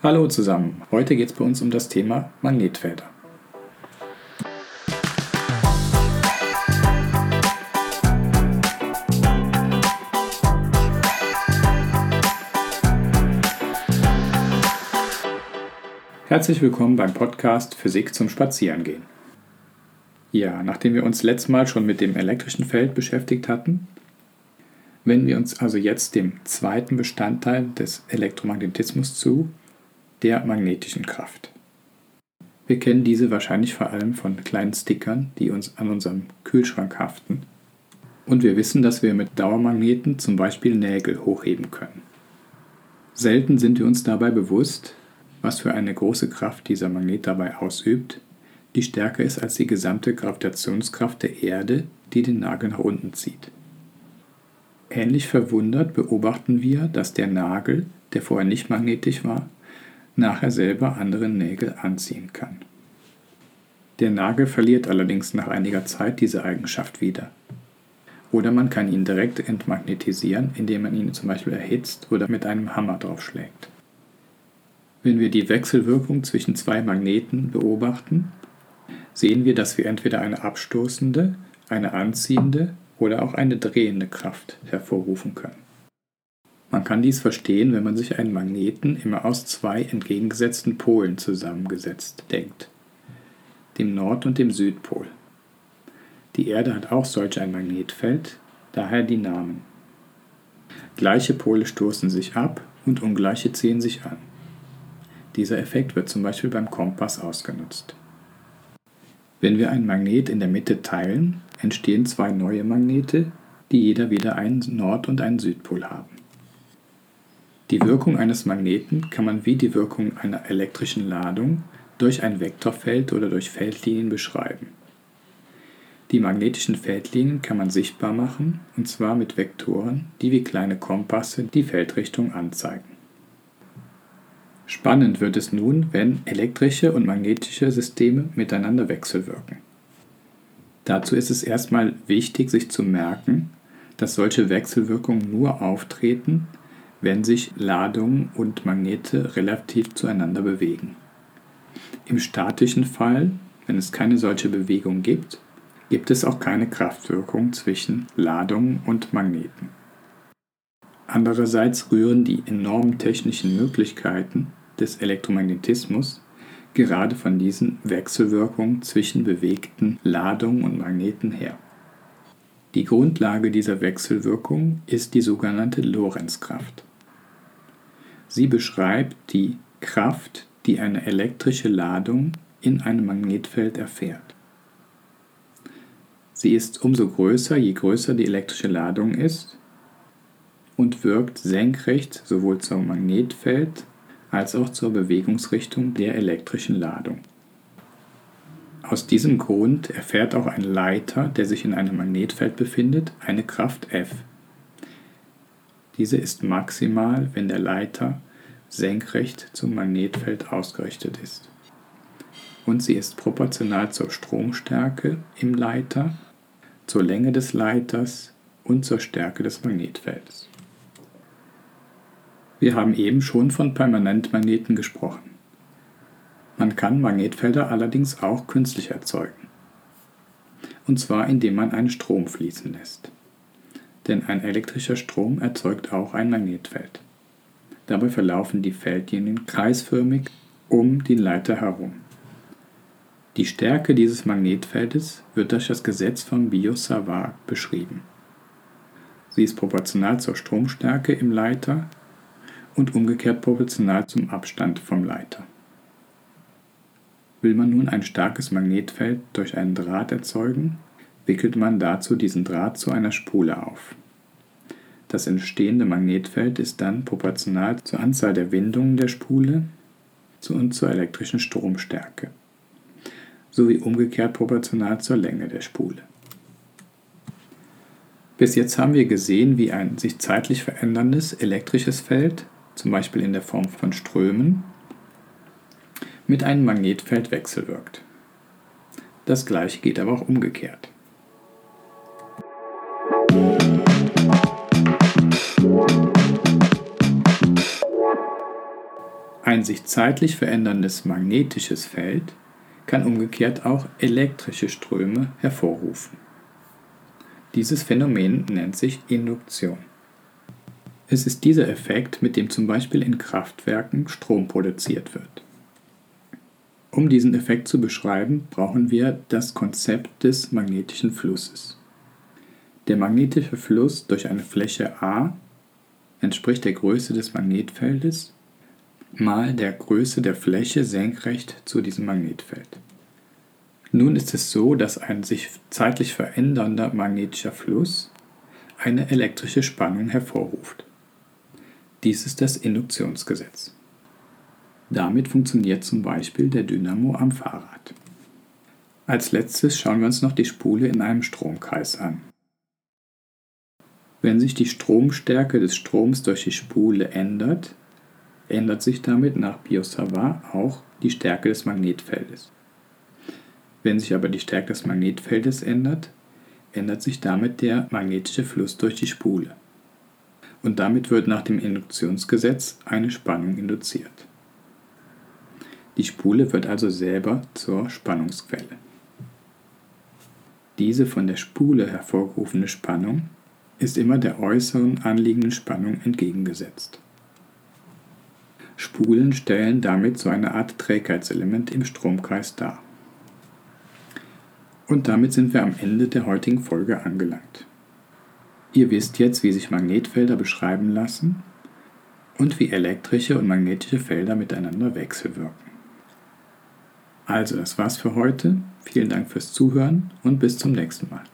Hallo zusammen, heute geht es bei uns um das Thema Magnetfelder. Herzlich willkommen beim Podcast Physik zum Spazierengehen. Ja, nachdem wir uns letztes Mal schon mit dem elektrischen Feld beschäftigt hatten, wenden wir uns also jetzt dem zweiten Bestandteil des Elektromagnetismus zu, der magnetischen Kraft. Wir kennen diese wahrscheinlich vor allem von kleinen Stickern, die uns an unserem Kühlschrank haften. Und wir wissen, dass wir mit Dauermagneten zum Beispiel Nägel hochheben können. Selten sind wir uns dabei bewusst, was für eine große Kraft dieser Magnet dabei ausübt, die stärker ist als die gesamte Gravitationskraft der Erde, die den Nagel nach unten zieht. Ähnlich verwundert beobachten wir, dass der Nagel, der vorher nicht magnetisch war, nachher selber andere Nägel anziehen kann. Der Nagel verliert allerdings nach einiger Zeit diese Eigenschaft wieder. Oder man kann ihn direkt entmagnetisieren, indem man ihn zum Beispiel erhitzt oder mit einem Hammer draufschlägt. Wenn wir die Wechselwirkung zwischen zwei Magneten beobachten, sehen wir, dass wir entweder eine abstoßende, eine anziehende oder auch eine drehende Kraft hervorrufen können. Man kann dies verstehen, wenn man sich einen Magneten immer aus zwei entgegengesetzten Polen zusammengesetzt denkt, dem Nord- und dem Südpol. Die Erde hat auch solch ein Magnetfeld, daher die Namen. Gleiche Pole stoßen sich ab und ungleiche ziehen sich an. Dieser Effekt wird zum Beispiel beim Kompass ausgenutzt. Wenn wir ein Magnet in der Mitte teilen, entstehen zwei neue Magnete, die jeder wieder einen Nord- und einen Südpol haben. Die Wirkung eines Magneten kann man wie die Wirkung einer elektrischen Ladung durch ein Vektorfeld oder durch Feldlinien beschreiben. Die magnetischen Feldlinien kann man sichtbar machen, und zwar mit Vektoren, die wie kleine Kompasse die Feldrichtung anzeigen. Spannend wird es nun, wenn elektrische und magnetische Systeme miteinander wechselwirken. Dazu ist es erstmal wichtig, sich zu merken, dass solche Wechselwirkungen nur auftreten, wenn sich Ladungen und Magnete relativ zueinander bewegen. Im statischen Fall, wenn es keine solche Bewegung gibt, gibt es auch keine Kraftwirkung zwischen Ladungen und Magneten. Andererseits rühren die enormen technischen Möglichkeiten des Elektromagnetismus gerade von diesen Wechselwirkungen zwischen bewegten Ladungen und Magneten her. Die Grundlage dieser Wechselwirkung ist die sogenannte Lorentzkraft. Sie beschreibt die Kraft, die eine elektrische Ladung in einem Magnetfeld erfährt. Sie ist umso größer, je größer die elektrische Ladung ist und wirkt senkrecht sowohl zum Magnetfeld als auch zur Bewegungsrichtung der elektrischen Ladung. Aus diesem Grund erfährt auch ein Leiter, der sich in einem Magnetfeld befindet, eine Kraft F. Diese ist maximal, wenn der Leiter senkrecht zum Magnetfeld ausgerichtet ist. Und sie ist proportional zur Stromstärke im Leiter, zur Länge des Leiters und zur Stärke des Magnetfelds. Wir haben eben schon von Permanentmagneten gesprochen. Man kann Magnetfelder allerdings auch künstlich erzeugen. Und zwar indem man einen Strom fließen lässt. Denn ein elektrischer Strom erzeugt auch ein Magnetfeld. Dabei verlaufen die Feldlinien kreisförmig um den Leiter herum. Die Stärke dieses Magnetfeldes wird durch das Gesetz von Biot-Savart beschrieben. Sie ist proportional zur Stromstärke im Leiter und umgekehrt proportional zum Abstand vom Leiter. Will man nun ein starkes Magnetfeld durch einen Draht erzeugen, wickelt man dazu diesen Draht zu einer Spule auf. Das entstehende Magnetfeld ist dann proportional zur Anzahl der Windungen der Spule und zur elektrischen Stromstärke, sowie umgekehrt proportional zur Länge der Spule. Bis jetzt haben wir gesehen, wie ein sich zeitlich veränderndes elektrisches Feld zum Beispiel in der Form von Strömen, mit einem Magnetfeld wechselwirkt. Das gleiche geht aber auch umgekehrt. Ein sich zeitlich veränderndes magnetisches Feld kann umgekehrt auch elektrische Ströme hervorrufen. Dieses Phänomen nennt sich Induktion. Es ist dieser Effekt, mit dem zum Beispiel in Kraftwerken Strom produziert wird. Um diesen Effekt zu beschreiben, brauchen wir das Konzept des magnetischen Flusses. Der magnetische Fluss durch eine Fläche A entspricht der Größe des Magnetfeldes mal der Größe der Fläche senkrecht zu diesem Magnetfeld. Nun ist es so, dass ein sich zeitlich verändernder magnetischer Fluss eine elektrische Spannung hervorruft. Dies ist das Induktionsgesetz. Damit funktioniert zum Beispiel der Dynamo am Fahrrad. Als letztes schauen wir uns noch die Spule in einem Stromkreis an. Wenn sich die Stromstärke des Stroms durch die Spule ändert, ändert sich damit nach Biot-Savart auch die Stärke des Magnetfeldes. Wenn sich aber die Stärke des Magnetfeldes ändert, ändert sich damit der magnetische Fluss durch die Spule. Und damit wird nach dem Induktionsgesetz eine Spannung induziert. Die Spule wird also selber zur Spannungsquelle. Diese von der Spule hervorgerufene Spannung ist immer der äußeren anliegenden Spannung entgegengesetzt. Spulen stellen damit so eine Art Trägheitselement im Stromkreis dar. Und damit sind wir am Ende der heutigen Folge angelangt. Ihr wisst jetzt, wie sich Magnetfelder beschreiben lassen und wie elektrische und magnetische Felder miteinander wechselwirken. Also, das war's für heute. Vielen Dank fürs Zuhören und bis zum nächsten Mal.